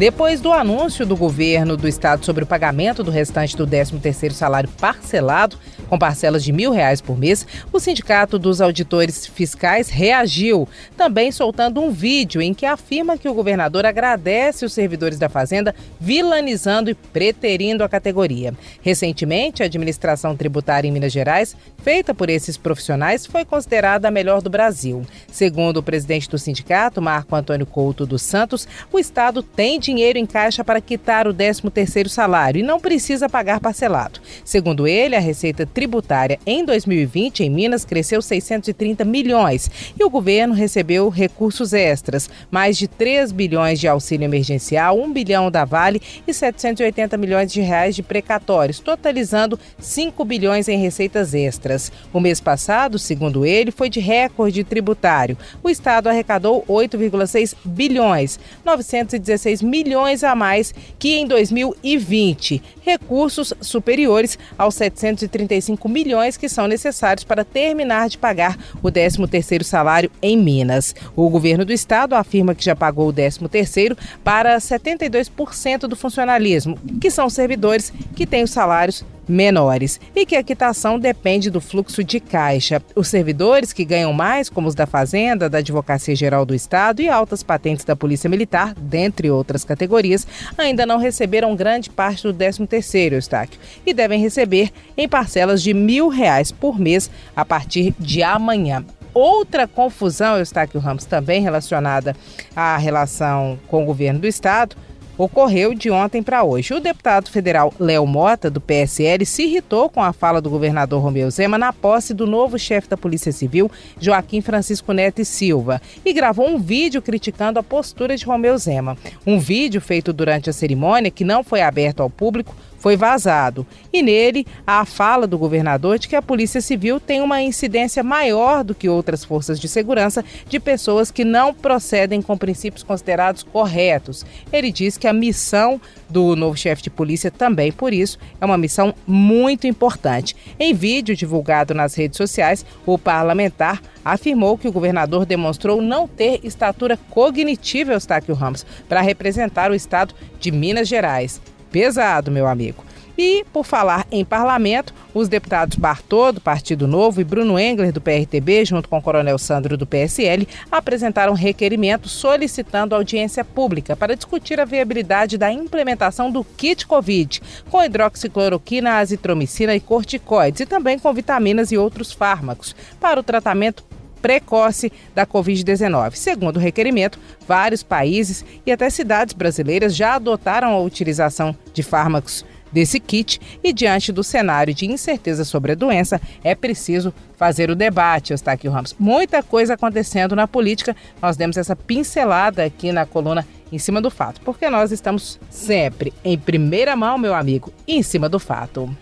Depois do anúncio do governo do estado sobre o pagamento do restante do 13º salário parcelado, com parcelas de mil reais por mês, o Sindicato dos Auditores Fiscais reagiu, também soltando um vídeo em que afirma que o governador agradece os servidores da Fazenda, vilanizando e preterindo a categoria. Recentemente, a administração tributária em Minas Gerais, feita por esses profissionais, foi considerada a melhor do Brasil. Segundo o presidente do sindicato, Marco Antônio Couto dos Santos, o Estado tem dinheiro em caixa para quitar o 13º salário e não precisa pagar parcelado. Segundo ele, a receita tributária em 2020 em Minas cresceu 630 milhões e o governo recebeu recursos extras, mais de 3 bilhões de auxílio emergencial, 1 bilhão da Vale e 780 milhões de reais de precatórios, totalizando 5 bilhões em receitas extras. O mês passado, segundo ele, foi de recorde tributário. O estado arrecadou 8,6 bilhões, 916 milhões a mais que em 2020, recursos superiores aos 735 5 milhões que são necessários para terminar de pagar o 13º salário em Minas. O governo do estado afirma que já pagou o 13º para 72% do funcionalismo, que são servidores que têm os salários menores e que a quitação depende do fluxo de caixa. Os servidores que ganham mais, como os da Fazenda, da Advocacia Geral do Estado e altas patentes da Polícia Militar, dentre outras categorias, ainda não receberam grande parte do 13º, Eustáquio, e devem receber em parcelas de mil reais por mês a partir de amanhã. Outra confusão, Eustáquio Ramos, também relacionada à relação com o governo do Estado, ocorreu de ontem para hoje. O deputado federal Léo Mota, do PSL, se irritou com a fala do governador Romeu Zema na posse do novo chefe da Polícia Civil, Joaquim Francisco Neto e Silva, e gravou um vídeo criticando a postura de Romeu Zema. Um vídeo feito durante a cerimônia, que não foi aberto ao público, foi vazado. E nele há a fala do governador de que a Polícia Civil tem uma incidência maior do que outras forças de segurança de pessoas que não procedem com princípios considerados corretos. Ele diz que a missão do novo chefe de polícia também, por isso, é uma missão muito importante. Em vídeo divulgado nas redes sociais, o parlamentar afirmou que o governador demonstrou não ter estatura cognitiva, Eustáquio Ramos, para representar o estado de Minas Gerais pesado, meu amigo. E, por falar em parlamento, os deputados Bartô, do Partido Novo, e Bruno Engler, do PRTB, junto com o Coronel Sandro, do PSL, apresentaram requerimento solicitando audiência pública para discutir a viabilidade da implementação do kit Covid, com hidroxicloroquina, azitromicina e corticoides, e também com vitaminas e outros fármacos, para o tratamento precoce da Covid-19. Segundo o requerimento, vários países e até cidades brasileiras já adotaram a utilização de fármacos desse kit e diante do cenário de incerteza sobre a doença, é preciso fazer o debate, Eustáquio Ramos. Muita coisa acontecendo na política, nós demos essa pincelada aqui na coluna em cima do fato, porque nós estamos sempre em primeira mão, meu amigo, em cima do fato.